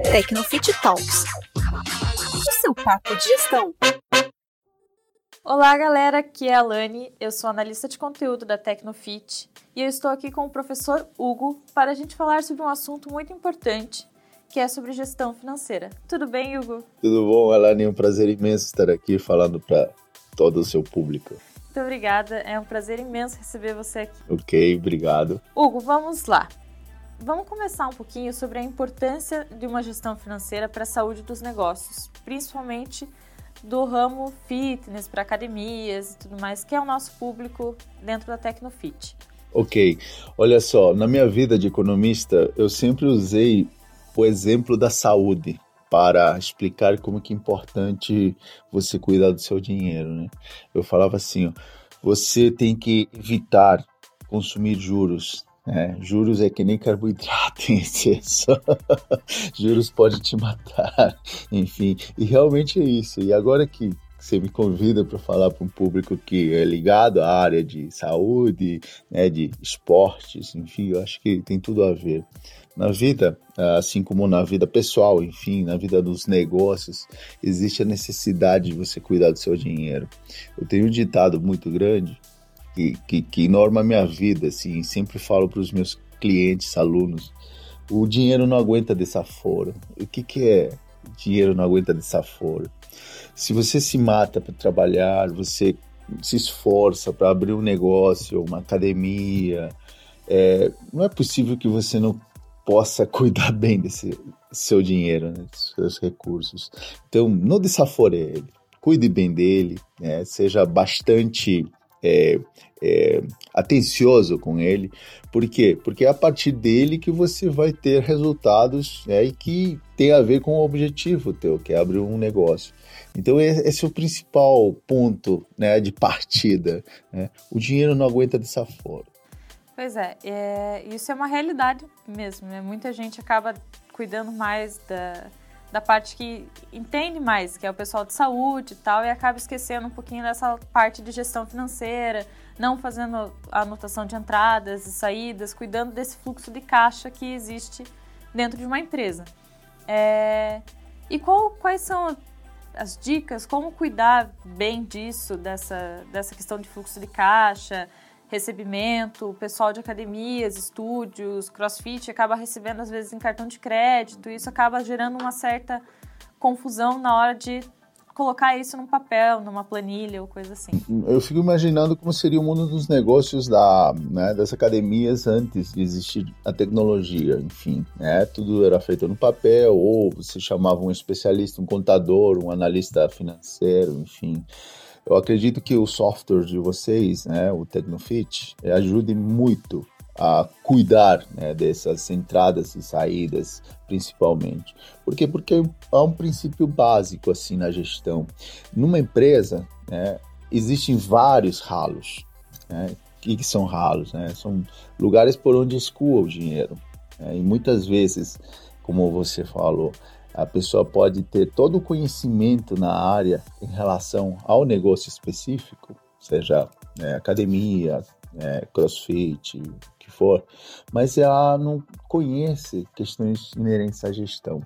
Tecnofit Talks. O seu papo de gestão. Olá, galera. Aqui é a Lani. Eu sou analista de conteúdo da Tecnofit e eu estou aqui com o professor Hugo para a gente falar sobre um assunto muito importante, que é sobre gestão financeira. Tudo bem, Hugo? Tudo bom, Alane? É um prazer imenso estar aqui falando para todo o seu público. Muito obrigada. É um prazer imenso receber você aqui. Ok, obrigado. Hugo, vamos lá. Vamos começar um pouquinho sobre a importância de uma gestão financeira para a saúde dos negócios, principalmente do ramo fitness, para academias e tudo mais, que é o nosso público dentro da Tecnofit. Ok, olha só, na minha vida de economista, eu sempre usei o exemplo da saúde para explicar como que é importante você cuidar do seu dinheiro, né? Eu falava assim, ó, você tem que evitar consumir juros, é, juros é que nem carboidrato em excesso. juros pode te matar. Enfim, e realmente é isso. E agora que você me convida para falar para um público que é ligado à área de saúde, né, de esportes, enfim, eu acho que tem tudo a ver. Na vida, assim como na vida pessoal, enfim, na vida dos negócios, existe a necessidade de você cuidar do seu dinheiro. Eu tenho um ditado muito grande que, que, que norma minha vida, assim, sempre falo para os meus clientes, alunos, o dinheiro não aguenta desaforo. O que, que é dinheiro não aguenta desaforo? Se você se mata para trabalhar, você se esforça para abrir um negócio, uma academia, é, não é possível que você não possa cuidar bem desse seu dinheiro, né, dos seus recursos. Então, não desafore ele, cuide bem dele, né, seja bastante é, é, atencioso com ele. Por quê? Porque é a partir dele que você vai ter resultados né, e que tem a ver com o objetivo teu, que é abrir um negócio. Então esse é o principal ponto né, de partida. Né? O dinheiro não aguenta desaforo. Pois é, é, isso é uma realidade mesmo. Né? Muita gente acaba cuidando mais da, da parte que entende mais, que é o pessoal de saúde e tal, e acaba esquecendo um pouquinho dessa parte de gestão financeira, não fazendo a anotação de entradas e saídas, cuidando desse fluxo de caixa que existe dentro de uma empresa. É... E qual, quais são as dicas, como cuidar bem disso, dessa, dessa questão de fluxo de caixa, recebimento, o pessoal de academias, estúdios, crossfit acaba recebendo às vezes em cartão de crédito, e isso acaba gerando uma certa confusão na hora de colocar isso num papel, numa planilha ou coisa assim. Eu fico imaginando como seria o mundo dos negócios da, né, das academias antes de existir a tecnologia, enfim, né? Tudo era feito no papel ou você chamava um especialista, um contador, um analista financeiro, enfim. Eu acredito que o software de vocês, né, o Tecnofit, ajude muito a cuidar né, dessas entradas e saídas, principalmente. Por quê? Porque há um princípio básico assim na gestão. Numa empresa, né, existem vários ralos. Né? O que, que são ralos? Né? São lugares por onde escoa o dinheiro. Né? E muitas vezes, como você falou, a pessoa pode ter todo o conhecimento na área em relação ao negócio específico, seja é, academia, é, crossfit, o que for, mas ela não conhece questões inerentes à gestão.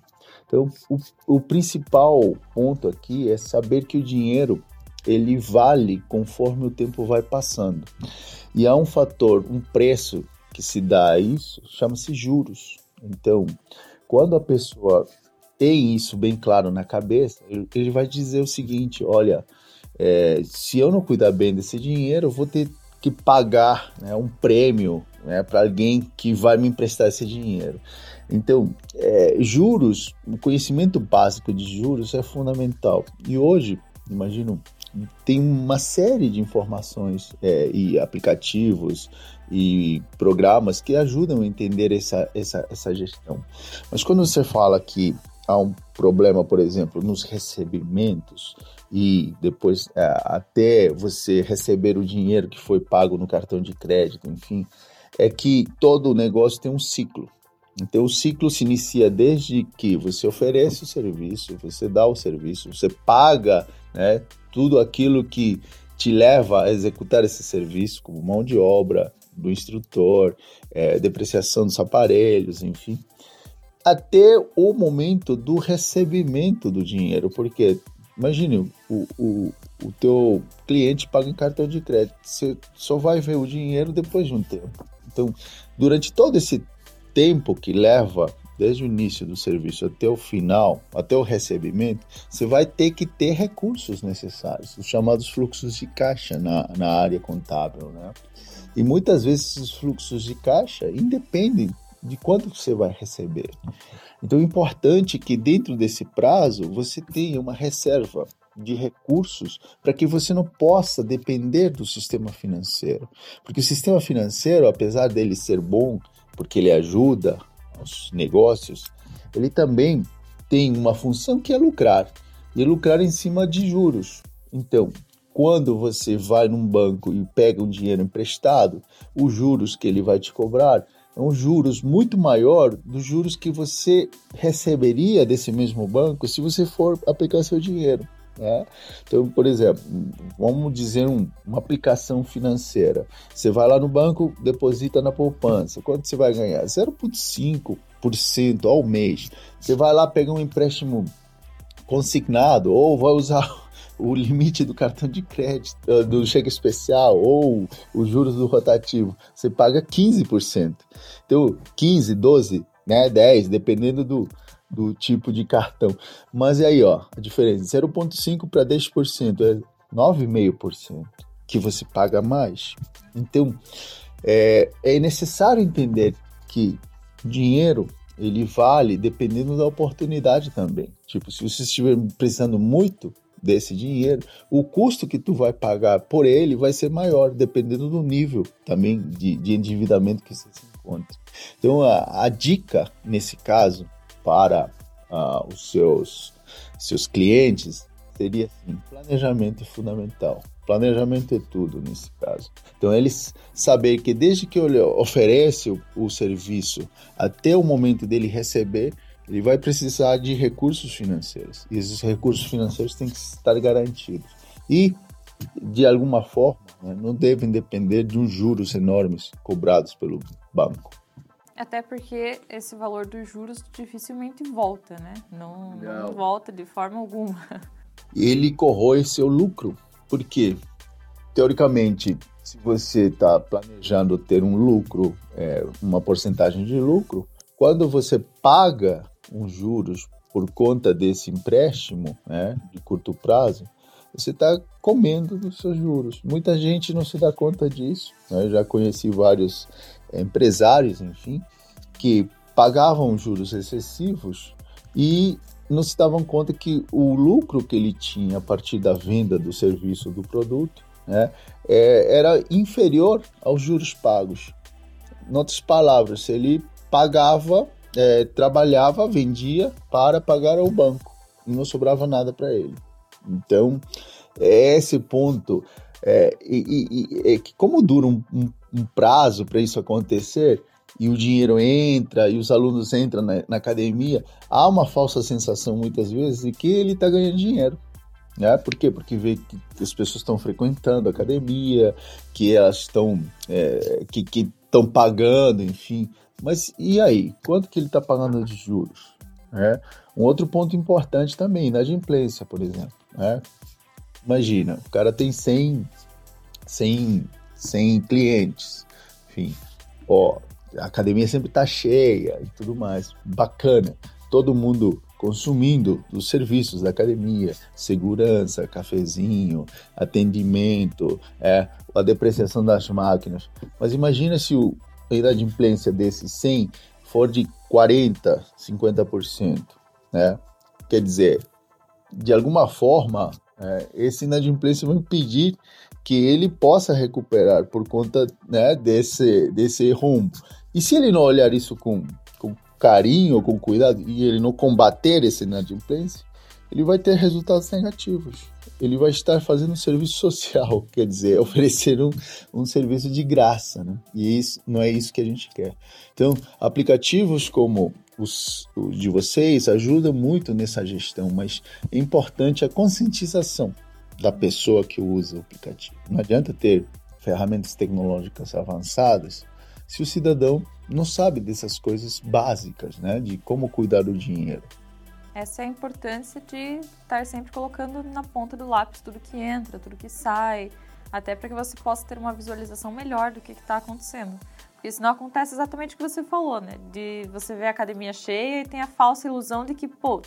Então, o, o principal ponto aqui é saber que o dinheiro ele vale conforme o tempo vai passando. E há um fator, um preço que se dá a isso, chama-se juros. Então, quando a pessoa tem isso bem claro na cabeça, ele vai dizer o seguinte: olha, é, se eu não cuidar bem desse dinheiro, eu vou ter que pagar né, um prêmio né, para alguém que vai me emprestar esse dinheiro. Então, é, juros, o conhecimento básico de juros é fundamental. E hoje, imagino, tem uma série de informações é, e aplicativos e programas que ajudam a entender essa, essa, essa gestão. Mas quando você fala que há um problema, por exemplo, nos recebimentos e depois é, até você receber o dinheiro que foi pago no cartão de crédito, enfim, é que todo o negócio tem um ciclo. Então o ciclo se inicia desde que você oferece o serviço, você dá o serviço, você paga, né, tudo aquilo que te leva a executar esse serviço, como mão de obra do instrutor, é, depreciação dos aparelhos, enfim até o momento do recebimento do dinheiro, porque imagine o, o, o teu cliente paga em cartão de crédito, você só vai ver o dinheiro depois de um tempo. Então, durante todo esse tempo que leva desde o início do serviço até o final, até o recebimento, você vai ter que ter recursos necessários, os chamados fluxos de caixa na, na área contábil, né? E muitas vezes esses fluxos de caixa independem de quanto você vai receber. Então é importante que dentro desse prazo você tenha uma reserva de recursos para que você não possa depender do sistema financeiro. Porque o sistema financeiro, apesar dele ser bom, porque ele ajuda os negócios, ele também tem uma função que é lucrar, e lucrar em cima de juros. Então, quando você vai num banco e pega um dinheiro emprestado, os juros que ele vai te cobrar um juros muito maior dos juros que você receberia desse mesmo banco se você for aplicar seu dinheiro. Né? Então, por exemplo, vamos dizer um, uma aplicação financeira. Você vai lá no banco, deposita na poupança. Quanto você vai ganhar? 0,5% ao mês. Você vai lá pegar um empréstimo consignado ou vai usar o limite do cartão de crédito, eh, do cheque especial ou os juros do rotativo, você paga 15%. Então, 15, 12, né, 10, dependendo do, do tipo de cartão. Mas e aí, ó, a diferença, 0,5 para 10% é 9,5% que você paga mais. Então, é, é necessário entender que dinheiro ele vale dependendo da oportunidade também. Tipo, se você estiver precisando muito, desse dinheiro, o custo que tu vai pagar por ele vai ser maior, dependendo do nível também de, de endividamento que você se encontra. Então, a, a dica nesse caso para uh, os seus, seus clientes seria assim: planejamento é fundamental. Planejamento é tudo nesse caso. Então, eles saber que desde que ele oferece o, o serviço até o momento dele receber, ele vai precisar de recursos financeiros. E esses recursos financeiros têm que estar garantidos. E, de alguma forma, né, não devem depender de uns juros enormes cobrados pelo banco. Até porque esse valor dos juros dificilmente volta, né? Não, não. não volta de forma alguma. Ele corrói seu lucro. Por quê? Teoricamente, se você está planejando ter um lucro, é, uma porcentagem de lucro, quando você paga uns juros por conta desse empréstimo né, de curto prazo, você está comendo dos seus juros. Muita gente não se dá conta disso. Né? Eu já conheci vários empresários, enfim, que pagavam juros excessivos e não se davam conta que o lucro que ele tinha a partir da venda do serviço do produto né, é, era inferior aos juros pagos. Em outras palavras, ele pagava é, trabalhava, vendia para pagar ao banco e não sobrava nada para ele. Então, é esse ponto. É, e, e, é que como dura um, um, um prazo para isso acontecer e o dinheiro entra e os alunos entram na, na, academia, há uma falsa sensação muitas vezes de que ele está ganhando dinheiro. Né? Por quê? Porque vê que as pessoas estão frequentando a academia, que elas estão é, que estão pagando, enfim, mas e aí? Quanto que ele está pagando de juros? É. Um outro ponto importante também, inadimplência, por exemplo. É. Imagina, o cara tem 100, 100, 100 clientes, enfim, ó, a academia sempre está cheia e tudo mais, bacana. Todo mundo consumindo os serviços da academia, segurança, cafezinho, atendimento, é, a depreciação das máquinas. Mas imagina se o, inadimplência desses 100 for de 40%, 50%, né? Quer dizer, de alguma forma, é, esse inadimplência vai impedir que ele possa recuperar por conta né, desse, desse rombo. E se ele não olhar isso com, com carinho, com cuidado, e ele não combater essa inadimplência, ele vai ter resultados negativos ele vai estar fazendo um serviço social, quer dizer, oferecer um, um serviço de graça, né? E isso não é isso que a gente quer. Então, aplicativos como os, os de vocês ajudam muito nessa gestão, mas é importante a conscientização da pessoa que usa o aplicativo. Não adianta ter ferramentas tecnológicas avançadas se o cidadão não sabe dessas coisas básicas, né? De como cuidar do dinheiro. Essa é a importância de estar sempre colocando na ponta do lápis tudo que entra, tudo que sai, até para que você possa ter uma visualização melhor do que está acontecendo. Porque senão acontece exatamente o que você falou, né? De você ver a academia cheia e tem a falsa ilusão de que, pô,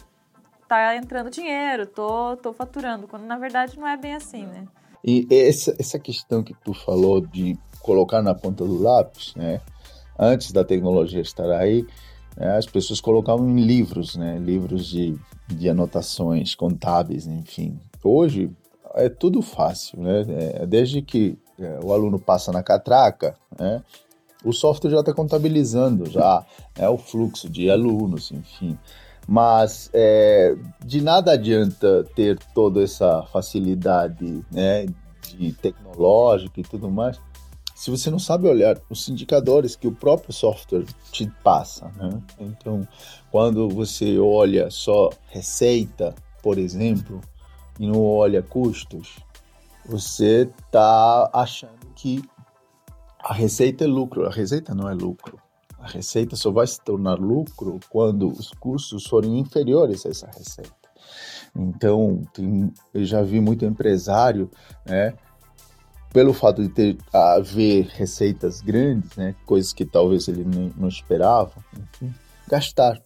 tá entrando dinheiro, tô, tô faturando, quando na verdade não é bem assim, né? E essa, essa questão que tu falou de colocar na ponta do lápis, né? Antes da tecnologia estar aí, né, as pessoas colocavam em livros, né? Livros de, de anotações contábeis, enfim. Hoje é tudo fácil, né? É, desde que é, o aluno passa na catraca, né? O software já está contabilizando já é o fluxo de alunos, enfim. Mas é, de nada adianta ter toda essa facilidade né, de tecnológica e tudo mais, se você não sabe olhar os indicadores que o próprio software te passa. Né? Então, quando você olha só receita, por exemplo, e não olha custos, você está achando que a receita é lucro. A receita não é lucro. A receita só vai se tornar lucro quando os custos forem inferiores a essa receita. Então, tem, eu já vi muito empresário, né, pelo fato de ter haver receitas grandes, né, coisas que talvez ele não, não esperava, enfim, gastar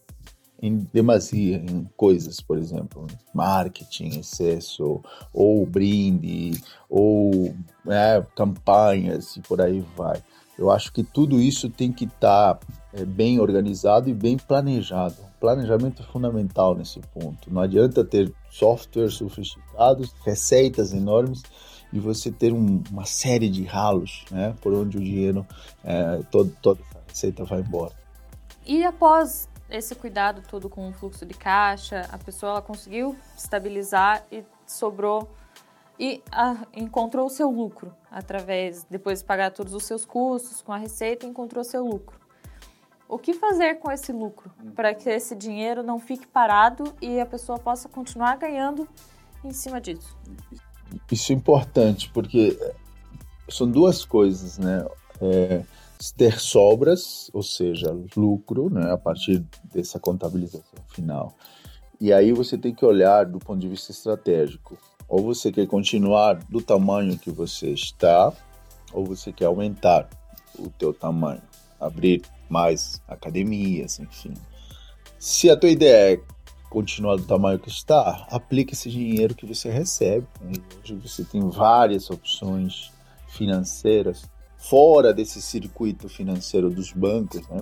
em demasia em coisas, por exemplo, marketing, excesso, ou brinde, ou né, campanhas e por aí vai. Eu acho que tudo isso tem que estar tá, é, bem organizado e bem planejado. Planejamento é fundamental nesse ponto. Não adianta ter softwares sofisticados, receitas enormes e você ter um, uma série de ralos, né, por onde o dinheiro, é, todo, toda essa receita vai embora. E após esse cuidado todo com o fluxo de caixa, a pessoa conseguiu estabilizar e sobrou e a, encontrou o seu lucro através, depois de pagar todos os seus custos com a receita, encontrou seu lucro. O que fazer com esse lucro para que esse dinheiro não fique parado e a pessoa possa continuar ganhando em cima disso? Isso é importante porque são duas coisas, né? É, ter sobras, ou seja, lucro, né, a partir dessa contabilização final. E aí você tem que olhar do ponto de vista estratégico. Ou você quer continuar do tamanho que você está, ou você quer aumentar o teu tamanho, abrir mais academias, enfim. Se a tua ideia é continuar do tamanho que está, aplique esse dinheiro que você recebe. Hoje você tem várias opções financeiras fora desse circuito financeiro dos bancos, né?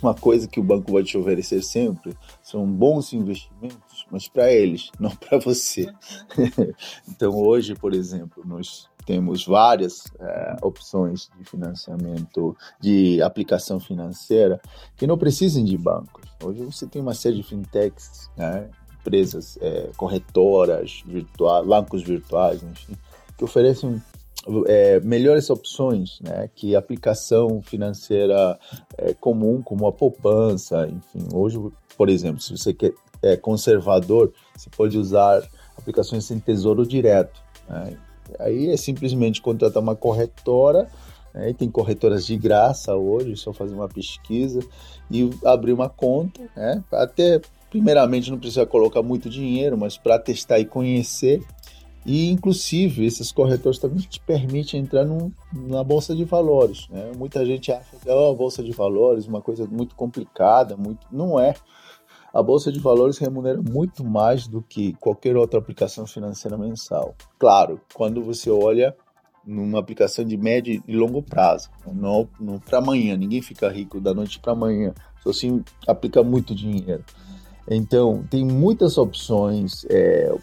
Uma coisa que o banco vai te oferecer sempre são bons investimentos, mas para eles, não para você. então, hoje, por exemplo, nós temos várias é, opções de financiamento, de aplicação financeira, que não precisam de bancos. Hoje você tem uma série de fintechs, né? empresas é, corretoras, virtuais, bancos virtuais, enfim, que oferecem é, melhores opções, né, que aplicação financeira é, comum, como a poupança, enfim. Hoje, por exemplo, se você quer, é conservador, você pode usar aplicações sem tesouro direto. Né? Aí é simplesmente contratar uma corretora, né, tem corretoras de graça hoje, só fazer uma pesquisa e abrir uma conta, né, até primeiramente não precisa colocar muito dinheiro, mas para testar e conhecer e, inclusive, esses corretores também te permitem entrar num, na bolsa de valores. Né? Muita gente acha que oh, a bolsa de valores uma coisa muito complicada, muito não é. A bolsa de valores remunera muito mais do que qualquer outra aplicação financeira mensal. Claro, quando você olha numa aplicação de médio e longo prazo, não, não para amanhã. Ninguém fica rico da noite para amanhã. Só assim aplica muito dinheiro. Então, tem muitas opções. É,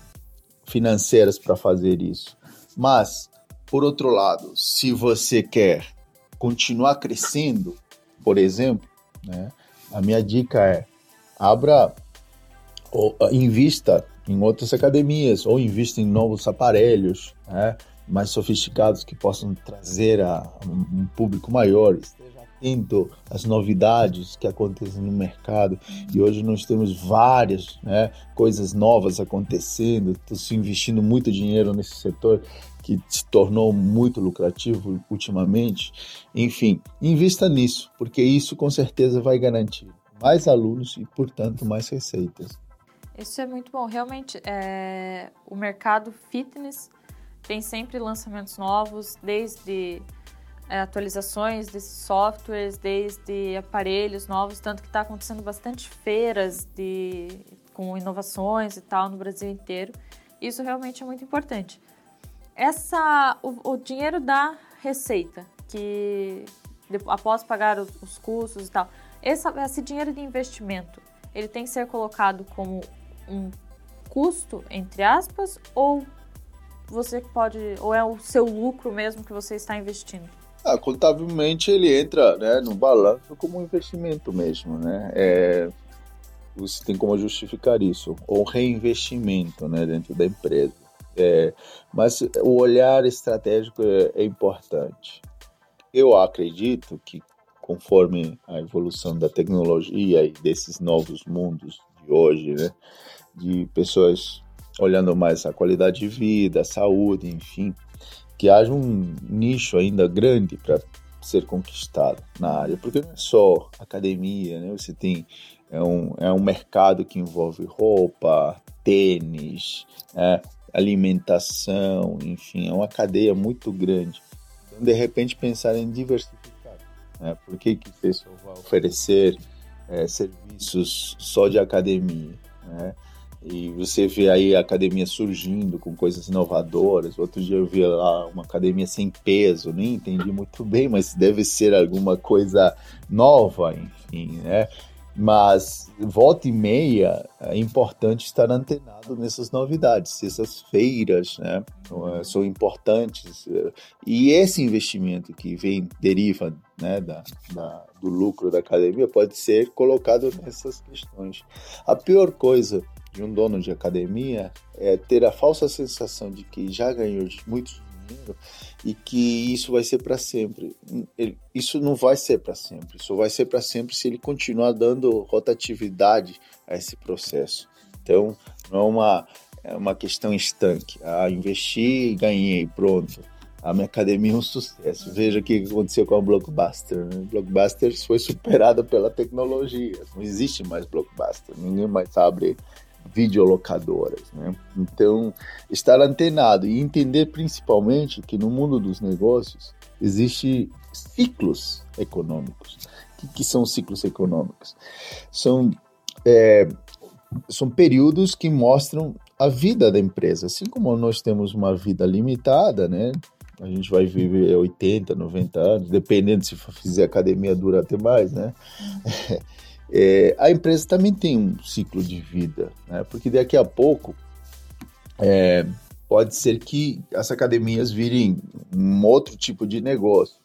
financeiras para fazer isso. Mas, por outro lado, se você quer continuar crescendo, por exemplo, né, a minha dica é abra ou invista em outras academias ou invista em novos aparelhos né, mais sofisticados que possam trazer a, um público maior. Esteja atento às novidades que acontecem no mercado. E hoje nós temos várias né, coisas novas acontecendo, estou se investindo muito dinheiro nesse setor que se tornou muito lucrativo ultimamente. Enfim, invista nisso, porque isso com certeza vai garantir mais alunos e, portanto, mais receitas. Isso é muito bom. Realmente, é... o mercado fitness tem sempre lançamentos novos, desde é, atualizações desses softwares, desde aparelhos novos, tanto que está acontecendo bastante feiras de, com inovações e tal no Brasil inteiro. Isso realmente é muito importante. Essa, o, o dinheiro da receita, que após pagar os custos e tal, esse, esse dinheiro de investimento, ele tem que ser colocado como um custo, entre aspas, ou você pode, ou é o seu lucro mesmo que você está investindo? Ah, contabilmente ele entra né, no balanço como um investimento mesmo, né? É, você tem como justificar isso, ou reinvestimento né, dentro da empresa. É, mas o olhar estratégico é, é importante. Eu acredito que conforme a evolução da tecnologia e desses novos mundos de hoje, né, de pessoas olhando mais a qualidade de vida, a saúde, enfim, que haja um nicho ainda grande para ser conquistado na área, porque não é só academia, né? Você tem é um, é um mercado que envolve roupa, tênis, é, alimentação, enfim, é uma cadeia muito grande. Então, de repente, pensar em diversificar. Né? Por que, que você só vai oferecer é, serviços só de academia? Né? E você vê aí a academia surgindo com coisas inovadoras. Outro dia eu vi lá uma academia sem peso, nem entendi muito bem, mas deve ser alguma coisa nova, enfim, né? Mas volta e meia é importante estar antenado nessas novidades, essas feiras, né? É, são importantes e esse investimento que vem deriva, né, da, da, do lucro da academia pode ser colocado nessas questões. A pior coisa de um dono de academia é ter a falsa sensação de que já ganhou muito e que isso vai ser para sempre. Isso não vai ser para sempre. Isso vai ser para sempre se ele continuar dando rotatividade a esse processo. Então, não é uma, é uma questão estanque. Ah, investi e ganhei, pronto. A minha academia é um sucesso. Veja o que aconteceu com a Blockbuster. Né? Blockbuster foi superada pela tecnologia. Não existe mais Blockbuster. Ninguém mais abre videolocadoras. Né? Então, estar antenado e entender principalmente que no mundo dos negócios existe ciclos econômicos. O que, que são ciclos econômicos? São, é, são períodos que mostram a vida da empresa. Assim como nós temos uma vida limitada, né? A gente vai viver 80, 90 anos, dependendo se fizer academia dura até mais, né? É, a empresa também tem um ciclo de vida, né? porque daqui a pouco é, pode ser que as academias virem um outro tipo de negócio,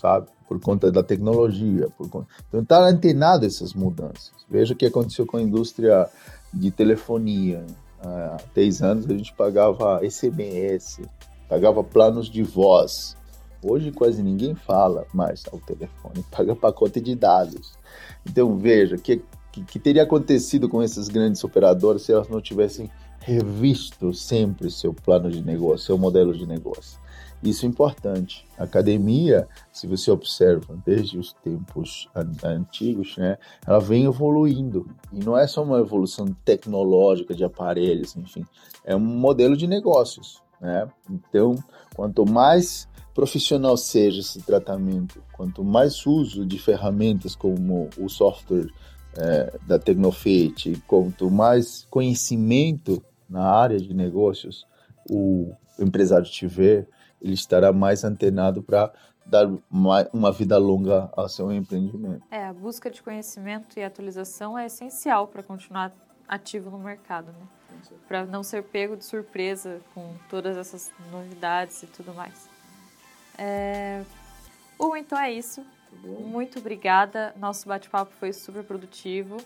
sabe? Por conta da tecnologia. Por conta... Então, está antenado essas mudanças. Veja o que aconteceu com a indústria de telefonia. Há 10 anos a gente pagava SMS, pagava planos de voz. Hoje quase ninguém fala mais ao telefone, paga pacote de dados. Então veja, que, que, que teria acontecido com essas grandes operadoras se elas não tivessem revisto sempre seu plano de negócio, seu modelo de negócio. Isso é importante. A academia, se você observa desde os tempos antigos, né, ela vem evoluindo. E não é só uma evolução tecnológica de aparelhos, enfim, é um modelo de negócios. Né? Então, quanto mais profissional seja esse tratamento, quanto mais uso de ferramentas como o software é, da Tecnofit, quanto mais conhecimento na área de negócios o empresário tiver, ele estará mais antenado para dar uma, uma, vida longa ao seu empreendimento. É, a busca de conhecimento e atualização é essencial para continuar ativo no mercado, né? Para não ser pego de surpresa com todas essas novidades e tudo mais. É... Então é isso. Muito obrigada. Nosso bate-papo foi super produtivo.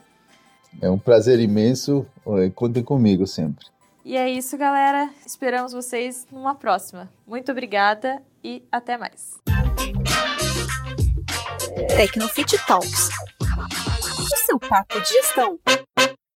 É um prazer imenso. Contem comigo sempre. E é isso, galera. Esperamos vocês numa próxima. Muito obrigada e até mais. Tecnofit Talks. O seu papo de gestão.